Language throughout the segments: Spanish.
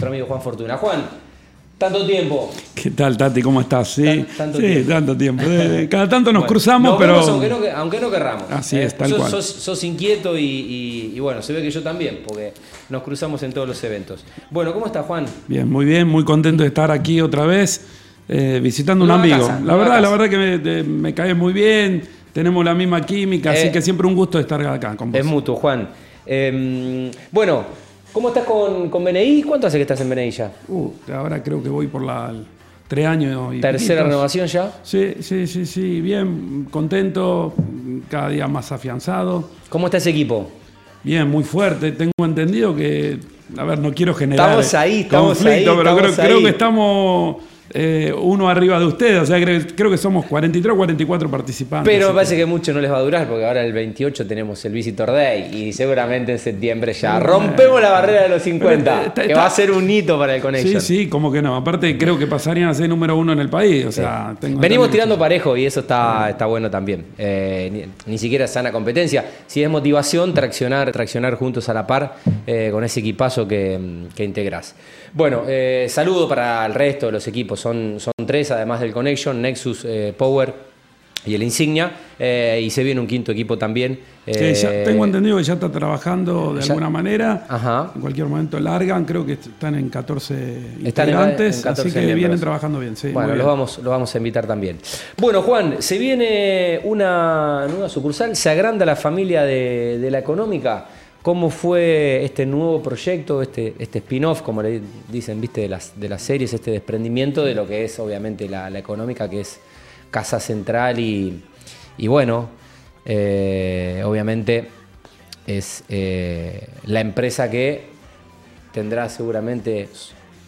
nuestro amigo Juan Fortuna. Juan, tanto tiempo. ¿Qué tal, Tati? ¿Cómo estás? Sí, Tan- tanto sí, tiempo. tanto tiempo. Eh, Cada tanto nos Bueno, cruzamos, nos pero. aunque, no, aunque no querramos. Eh, Así es, tal sos, cual. Sos, sos inquieto y, y- y bueno, se ve que yo también, porque nos cruzamos en todos los eventos. Bueno, ¿cómo está Juan? Bien, muy bien, muy contento de estar aquí otra vez, eh, visitando un amigo. casa, la verdad, la verdad que me, de- me cae muy bien, tenemos la misma química, Eh, así que siempre un gusto estar acá con vos. Es mutuo, Juan. Eh, bueno, ¿cómo estás con, con BNI? ¿Cuánto hace que estás en BNI ya? Uh, ahora creo que voy por la tres años y ¿Tercera poquitos. renovación ya? Sí, sí, sí, sí, bien, contento, cada día más afianzado. ¿Cómo está ese equipo? Bien, muy fuerte. Tengo entendido que, a ver, no quiero generar Estamos ahí, estamos conflicto, ahí, pero estamos creo, creo ahí. que estamos eh, uno arriba de ustedes. O sea, creo, creo que somos 43 o 44 participantes. Pero me parece que mucho no les va a durar porque ahora el 28 tenemos el Visitor Day y seguramente en septiembre ya rompemos la barrera de los 50, Pero está- que va a ser un hito para el Sí, Connection. sí, como que no. Aparte, creo que pasarían a ser número uno en el país. O sea, Venimos tirando parejo y eso está, está bueno también. Eh, ni, ni siquiera es sana competencia. Si es motivación, traccionar, traccionar juntos a la par eh, con ese equipazo que, que integrás. Bueno, eh, saludo para el resto de los equipos. Son, son tres, además del Connection, Nexus, eh, Power y el Insignia. Eh, y se viene un quinto equipo también. Que ya tengo entendido que ya está trabajando de ya- alguna manera. Ajá. En cualquier momento largan, creo que están en 14 Están en- integrantes, en 14 así que miembros. vienen trabajando bien. Sí, bueno, los vamos, los vamos a invitar también. Bueno, Juan, se viene una nueva sucursal, se agranda la familia de, de la económica. ¿Cómo fue este nuevo proyecto, este, este spin-off, como le dicen, viste, de las, de las series, este desprendimiento de lo que es obviamente la, económica, que es casa central y, y bueno, eh, obviamente es eh, la empresa que tendrá seguramente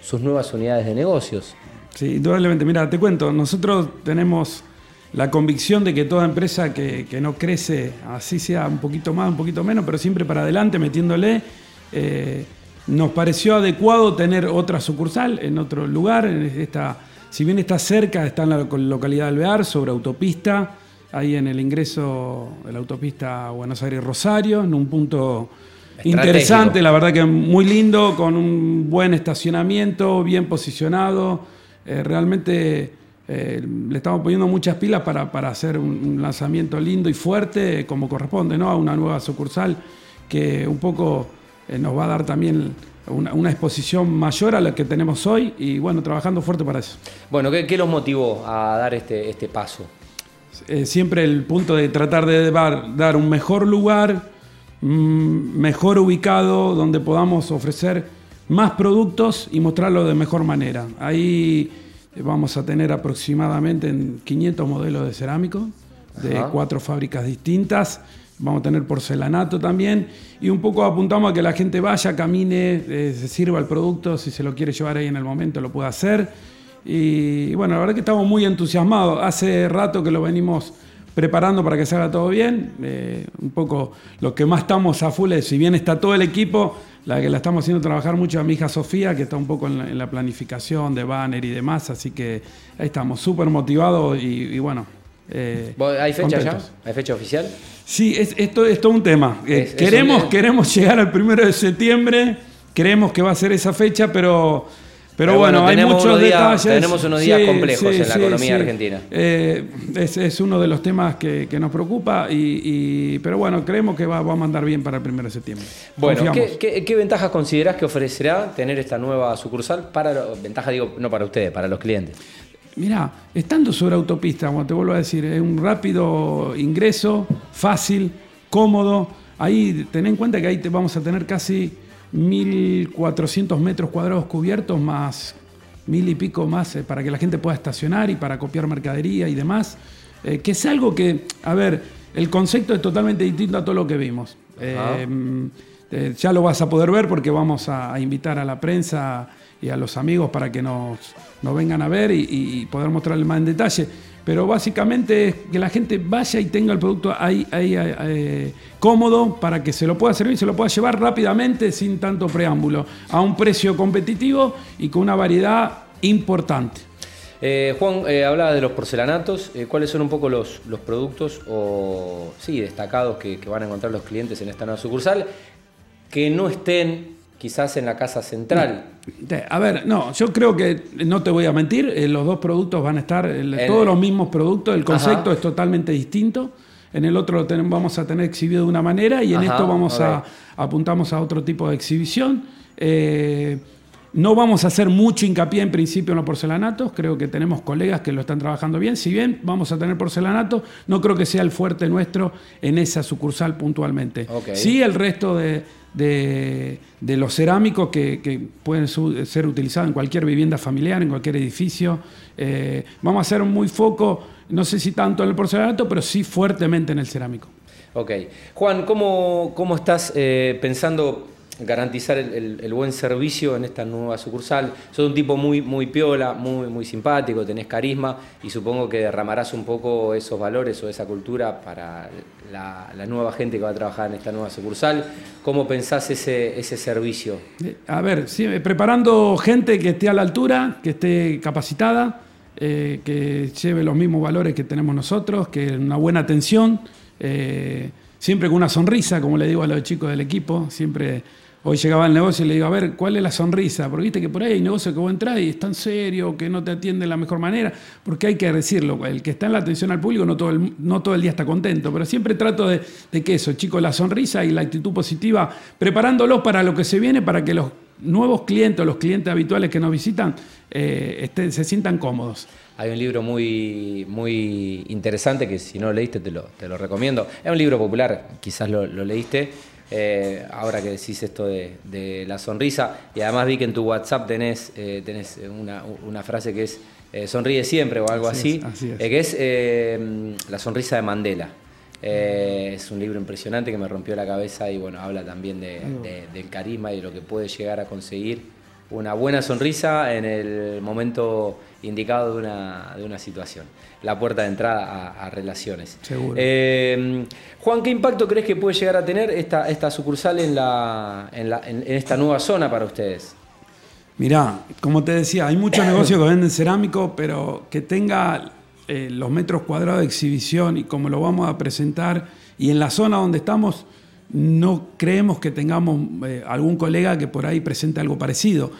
sus nuevas unidades de negocios. Sí, indudablemente. Mira, te cuento, nosotros tenemos la convicción de que toda empresa que, que no crece, así sea un poquito más, un poquito menos, pero siempre para adelante metiéndole, eh, nos pareció adecuado tener otra sucursal en otro lugar. En esta, si bien está cerca, está en la loc- localidad de Alvear, sobre autopista, ahí en el ingreso de la autopista Buenos Aires-Rosario, en un punto interesante, la verdad que muy lindo, con un buen estacionamiento, bien posicionado. Eh, realmente eh, le estamos poniendo muchas pilas para, para hacer un, un lanzamiento lindo y fuerte, como corresponde, ¿no? A una nueva sucursal que un poco eh, nos va a dar también una, una exposición mayor a la que tenemos hoy y bueno, trabajando fuerte para eso. Bueno, ¿qué, qué los motivó a dar este, este paso? Eh, siempre el punto de tratar de dar, dar un mejor lugar, mm, mejor ubicado, donde podamos ofrecer más productos y mostrarlo de mejor manera. Ahí vamos a tener aproximadamente en 500 modelos de cerámico de Ajá. cuatro fábricas distintas. Vamos a tener porcelanato también y un poco apuntamos a que la gente vaya, camine, eh, se sirva el producto, si se lo quiere llevar ahí en el momento lo puede hacer. Y bueno, la verdad que estamos muy entusiasmados. Hace rato que lo venimos preparando para que salga todo bien. Eh, un poco lo que más estamos a full es, si bien está todo el equipo, la que la estamos haciendo trabajar mucho a mi hija Sofía, que está un poco en la, en la planificación de banner y demás. Así que ahí estamos súper motivados y, y bueno. eh, ¿Vos- ¿Hay fecha contentos. ya? ¿Hay fecha oficial? Sí, es, esto es todo un tema. Eh, es queremos, un- queremos llegar al primero de septiembre, creemos que va a ser esa fecha, pero, pero, Pero bueno, hay muchos días- detalles. tenemos unos días complejos en la economía argentina. Eh, es, es uno de los temas que, que nos preocupa, y, y- pero bueno, creemos que va, va a mandar bien para el primero de septiembre. Bueno. ¿qué, qué, qué ventajas considerás que ofrecerá tener esta nueva sucursal para, ventaja digo, no para ustedes, para los clientes? Mirá, estando sobre autopista, como te vuelvo a decir, es un rápido ingreso, fácil, cómodo. Ahí ten en cuenta que ahí te vamos a tener casi 1.400 metros cuadrados cubiertos, más mil y pico más eh, para que la gente pueda estacionar y para copiar mercadería y demás. Eh, que es algo que, a ver, el concepto es totalmente distinto a todo lo que vimos. Eh, ya lo vas a poder ver porque vamos a, a invitar a la prensa y a los amigos para que nos, nos vengan a ver y, y poder mostrarles más en detalle. Pero básicamente es que la gente vaya y tenga el producto ahí, ahí eh, cómodo para que se lo pueda servir, se lo pueda llevar rápidamente sin tanto preámbulo, a un precio competitivo y con una variedad importante. Eh, Juan, eh, hablaba de los porcelanatos. ¿Cuáles son un poco los, los productos o sí, destacados que van a encontrar los clientes en esta nueva sucursal? Que no estén quizás en la casa central. A ver, no, yo creo que, no te voy a mentir, eh, los dos productos van a estar, todos los mismos productos, el concepto es totalmente distinto. En el otro lo vamos a tener exhibido de una manera y en esto vamos a apuntamos a otro tipo de exhibición. Eh, no vamos a hacer mucho hincapié en principio en los porcelanatos, creo que tenemos colegas que lo están trabajando bien. Si bien vamos a tener porcelanato, no creo que sea el fuerte nuestro en esa sucursal puntualmente. Sí, el resto de, los cerámicos que, pueden ser utilizados en cualquier vivienda familiar, en cualquier edificio. Eh, vamos a hacer muy foco, no sé si tanto en el porcelanato, pero sí fuertemente en el cerámico. Ok. Juan, ¿cómo, cómo estás eh, pensando garantizar el, buen servicio en esta nueva sucursal. Sos un tipo muy, muy piola, muy, muy simpático, tenés carisma y supongo que derramarás un poco esos valores o esa cultura para la, nueva gente que va a trabajar en esta nueva sucursal. ¿Cómo pensás ese, ese servicio? Eh, a ver, eh, preparando gente que esté a la altura, que esté capacitada, eh, que lleve los mismos valores que tenemos nosotros, que una buena atención. siempre con una sonrisa, como le digo a los chicos del equipo, siempre Hoy llegaba al negocio y le digo, a ver, ¿cuál es la sonrisa? Porque viste que por ahí hay negocio que vos entrar y es tan serio, que no te atiende de la mejor manera, porque hay que decirlo, el que está en la atención al público no todo el, no todo el día está contento, pero siempre trato de, que eso, chicos, la sonrisa y la actitud positiva, preparándolos para lo que se viene, para que los nuevos clientes, los clientes habituales que nos visitan, eh, se sientan cómodos. Hay un libro muy, muy interesante que si no lo leíste te lo, te lo recomiendo. Es un libro popular, quizás lo, lo leíste eh, ahora que decís esto de, la sonrisa, y además vi que en tu WhatsApp tenés, eh, tenés una, frase que es eh, sonríe siempre o algo así, que es la sonrisa de Mandela. es un libro impresionante que me rompió la cabeza y bueno, habla también del carisma y de lo que puede llegar a conseguir una buena sonrisa en el momento indicado de una, de una situación. La puerta de entrada a, relaciones. Seguro. Eh, Juan, ¿qué impacto crees que puede llegar a tener esta, esta sucursal en, la, en, esta nueva zona para ustedes? Mirá, como te decía, hay muchos negocios que venden cerámico, pero que tenga eh, los metros cuadrados de exhibición y como lo vamos a presentar, y en la zona donde estamos, no creemos que tengamos eh, algún colega que por ahí presente algo parecido.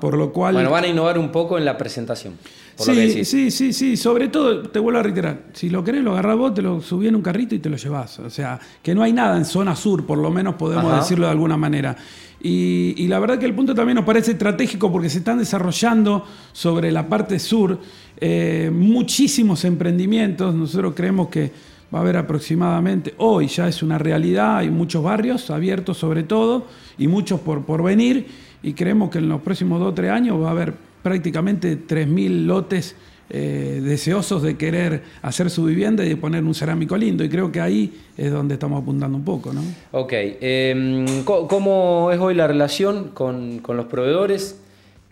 Por lo cual. Bueno, van a innovar un poco en la presentación. Sí, sí, sí, sí. Sobre todo, te vuelvo a reiterar, si lo querés, lo agarrás vos, te lo subís en un carrito y te lo llevas. O sea, que no hay nada en zona sur, por lo menos podemos decirlo de alguna manera. Y, la verdad que el punto también nos parece estratégico porque se están desarrollando sobre la parte sur eh, muchísimos emprendimientos. Nosotros creemos que va a haber aproximadamente, hoy ya es una realidad, hay muchos barrios abiertos sobre todo y muchos por, por venir y creemos que en los próximos dos o tres años va a haber prácticamente 3.000 lotes eh, deseosos de querer hacer su vivienda y de poner un cerámico lindo. Y creo que ahí es donde estamos apuntando un poco. ¿no? Ok. Em, ¿Cómo es hoy la relación con, con los proveedores?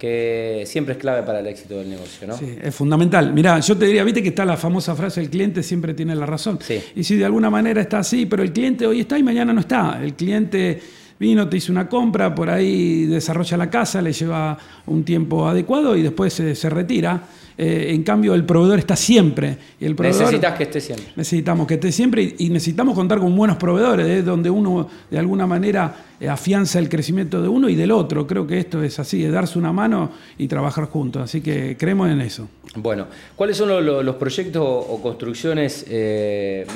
Que siempre es clave para el éxito del negocio, ¿no? Sí, es fundamental. Mirá, yo te diría, viste que está la famosa frase, el cliente siempre tiene la razón. Sí. Y si de alguna manera está así, pero el cliente hoy está y mañana no está. El cliente vino, te hizo una compra, por ahí desarrolla la casa, le lleva un tiempo adecuado y después se, retira. Eh, en cambio, el proveedor está siempre. Y el Necesitas que esté siempre. Necesitamos que esté siempre y, necesitamos contar con buenos proveedores, ¿eh? donde uno de alguna manera eh, afianza el crecimiento de uno y del otro. Creo que esto es así, de darse una mano y trabajar juntos. Así que creemos en eso. Bueno, ¿cuáles son los, proyectos o construcciones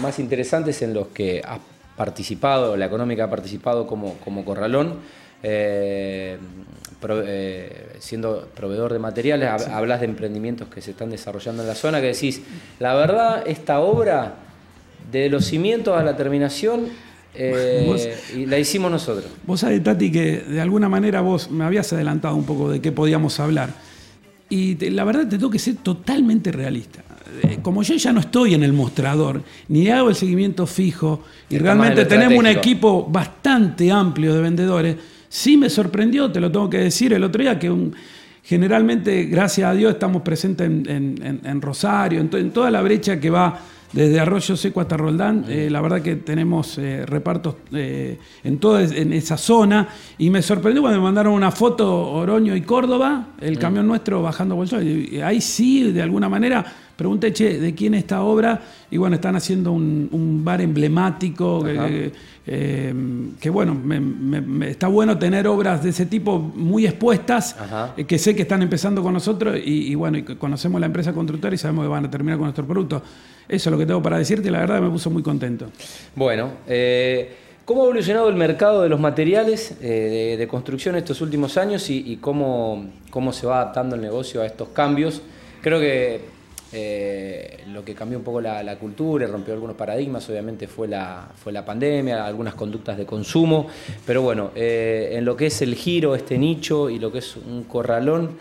más interesantes en los que has participado, la económica ha participado como, como corralón, eh, eh, siendo proveedor de materiales, hablas de emprendimientos que se están desarrollando en la zona, que decís, la verdad, esta obra, de los cimientos a la terminación, eh, y la hicimos nosotros. Vos sabés, Tati, que de alguna manera vos me habías adelantado un poco de qué podíamos hablar. Y la verdad te tengo que ser totalmente realista. Como yo ya no estoy en el mostrador, ni hago el seguimiento fijo, y realmente tenemos un equipo bastante amplio de vendedores, sí me sorprendió, te lo tengo que decir, el otro día que generalmente, gracias a Dios, estamos presentes en, Rosario, en toda la brecha que va desde Arroyo Seco hasta Roldán, eh, la verdad que tenemos eh, repartos eh, en toda en esa zona. Y me sorprendió cuando me mandaron una foto Oroño y Córdoba, el camión nuestro bajando bolsón. Ahí sí, de alguna manera, pregunté, che, ¿de quién es esta obra? Y bueno, están haciendo un, bar emblemático Eh, que bueno, está bueno tener obras de ese tipo muy expuestas, eh, que sé que están empezando con nosotros y, bueno, conocemos la empresa constructora y sabemos que van a terminar con nuestro producto. Eso es lo que tengo para decirte y la verdad me puso muy contento. Bueno, eh, ¿cómo ha evolucionado el mercado de los materiales de, construcción estos últimos años y, cómo, cómo se va adaptando el negocio a estos cambios? Creo que eh, lo que cambió un poco la, cultura y rompió algunos paradigmas, obviamente, fue la, fue la pandemia, algunas conductas de consumo, pero bueno, eh, en lo que es el giro, este nicho y lo que es un corralón,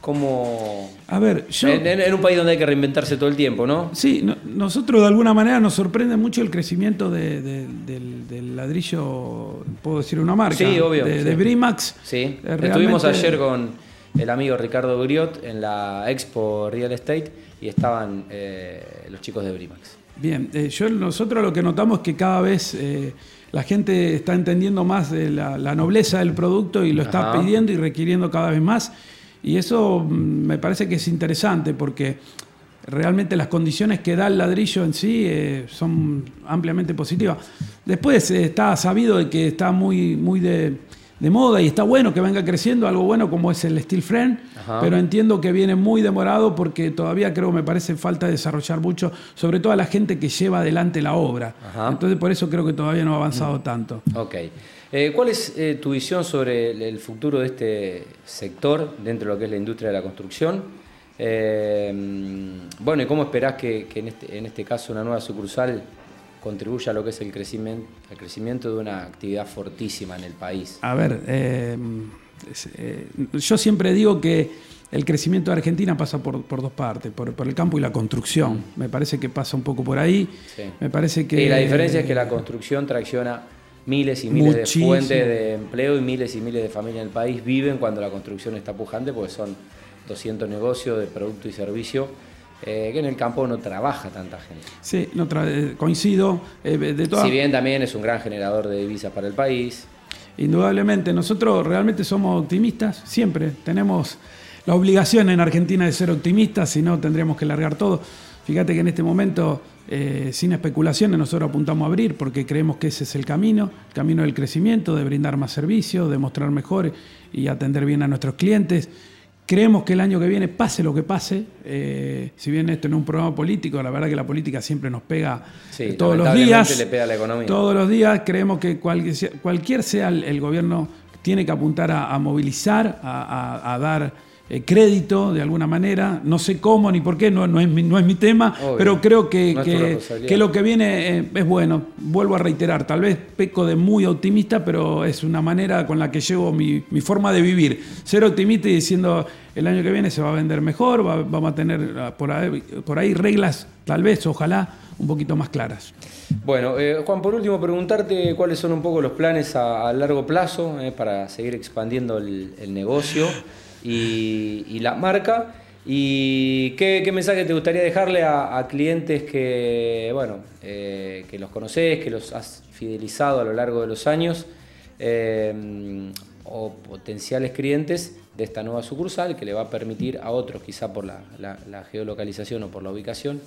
como... A ver, yo... En, un país donde hay que reinventarse todo el tiempo, ¿no? Sí, nosotros de alguna manera nos sorprende mucho el crecimiento del, ladrillo, puedo decir una marca, sí, obvio, de, Brimax. Sí, estuvimos ayer con el amigo Ricardo Griot en la Expo Real Estate y estaban eh, los chicos de Brimax. Bien, eh, yo, nosotros lo que notamos es que cada vez eh, la gente está entendiendo más de la, nobleza del producto y lo está pidiendo y requiriendo cada vez más. Y eso mm, me parece que es interesante porque realmente las condiciones que da el ladrillo en sí son ampliamente positivas. Después está sabido de que está muy, muy de de moda y está bueno que venga creciendo algo bueno como es el steel frame, pero entiendo que viene muy demorado porque todavía creo me parece falta desarrollar mucho, sobre todo a la gente que lleva adelante la obra. Entonces por eso creo que todavía no ha avanzado mm. tanto. Ok. Eh, ¿Cuál es eh, tu visión sobre el, futuro de este sector dentro de lo que es la industria de la construcción? Eh, bueno, ¿y cómo esperás que, en, este, en este caso una nueva sucursal contribuye a lo que es el crecimiento, el crecimiento de una actividad fortísima en el país. A ver, eh, eh, yo siempre digo que el crecimiento de Argentina pasa por, dos partes, por, el campo y la construcción. Me parece que pasa un poco por ahí. Me parece que... Y la diferencia es que la construcción tracciona miles y miles de fuentes de empleo y miles y miles de familias en el país viven cuando la construcción está pujante porque son 200 negocios de producto y servicio eh, que en el campo no trabaja tanta gente. Sí, no eh, coincido. Eh, de Si bien también es un gran generador de divisas para el país. Indudablemente, nosotros realmente somos optimistas, siempre tenemos la obligación en Argentina de ser optimistas, si no tendríamos que largar todo. Fíjate que en este momento, sin especulaciones, nosotros apuntamos a abrir porque creemos que ese es el camino, el camino del crecimiento, de brindar más servicios, de mostrar mejor y atender bien a nuestros clientes. Creemos que el año que viene, pase lo que pase, eh, si bien esto no es un programa político, la verdad que la política siempre nos pega todos los días. Le pega la economía. Todos los días creemos que cualquier sea el, gobierno tiene que apuntar a, movilizar, a dar eh, crédito de alguna manera. No sé cómo ni por qué, no, no, es, mi, no es mi tema, pero creo que, que, lo que viene eh, es bueno. Vuelvo a reiterar, tal vez peco de muy optimista, pero es una manera con la que llevo mi, mi forma de vivir. Ser optimista y diciendo el año que viene se va a vender mejor, vamos a tener ah, por ahí, por ahí reglas, tal vez, ojalá, un poquito más claras. Bueno, eh, Juan, por último, preguntarte cuáles son un poco los planes a, largo plazo para seguir expandiendo el, el negocio y, la marca. ¿Y qué, mensaje te gustaría dejarle a, clientes que, bueno, eh, que los conoces, que los has fidelizado a lo largo de los años, eh, o potenciales clientes de esta nueva sucursal que le va a permitir a otros, quizá por la, geolocalización o por la ubicación,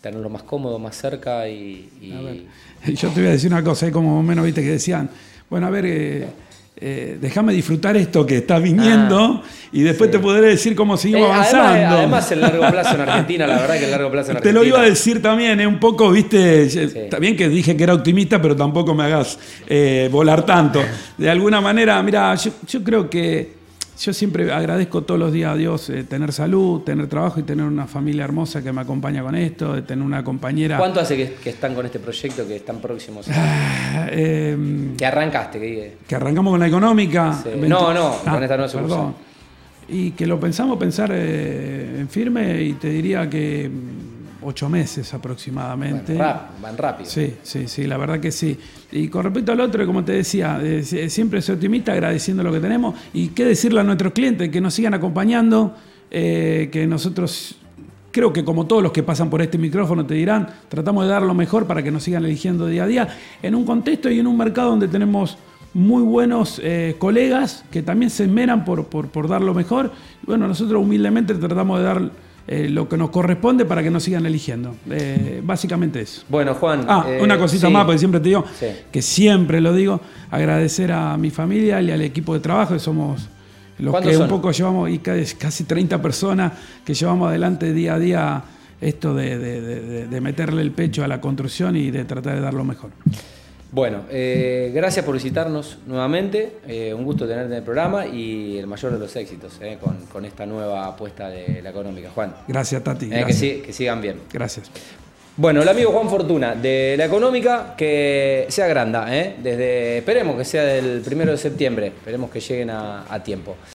tenerlo más cómodo, más cerca y, Yo te voy a decir una cosa, como menos viste que decían, bueno, a ver... Eh, eh, déjame disfrutar esto que está viniendo ah, y después te podré decir cómo seguimos eh, avanzando. Además, el largo plazo en Argentina, la verdad que el largo plazo en Argentina. Te lo iba a decir también, es un poco, viste, está bien que dije que era optimista, pero tampoco me hagas eh, volar tanto. De alguna manera, mira, yo creo que yo siempre agradezco todos los días a Dios eh, tener salud, tener trabajo y tener una familia hermosa que me acompaña con esto, de tener una compañera. ¿Cuánto hace que, están con este proyecto, que están próximos? Ah, em, que arrancaste, que Que arrancamos con la económica. No, no, con ah, esta nueva Perdón. Y que lo pensamos pensar eh, en firme y te diría que ocho meses aproximadamente. van rápido. Sí, sí, sí, la verdad que sí. Y con respecto al otro, como te decía, eh, siempre soy optimista agradeciendo lo que tenemos y qué decirle a nuestros clientes, que nos sigan acompañando, eh, que nosotros creo que como todos los que pasan por este micrófono te dirán, tratamos de dar lo mejor para que nos sigan eligiendo día a día, en un contexto y en un mercado donde tenemos muy buenos eh, colegas que también se esmeran por, por, por, dar lo mejor. Bueno, nosotros humildemente tratamos de dar eh, lo que nos corresponde para que nos sigan eligiendo. Eh, básicamente eso. Bueno, Juan. Ah, eh, una cosita sí. más, porque siempre te digo, Sí. que siempre lo digo, agradecer a mi familia y al equipo de trabajo, que somos los ¿Cuántos que son? un poco llevamos, y ca- casi 30 personas que llevamos adelante día a día esto de- de- de meterle el pecho a la construcción y de tratar de dar lo mejor. Bueno, eh, gracias por visitarnos nuevamente. eh, un gusto tenerte en el programa y el mayor de los éxitos eh, con, con esta nueva apuesta de la económica. Juan, Gracias, Tati. que, gracias. si- que sigan bien. Gracias. Bueno, el amigo Juan Fortuna de la económica que se agranda, ¿eh? desde esperemos que sea del primero de septiembre, esperemos que lleguen a, a tiempo.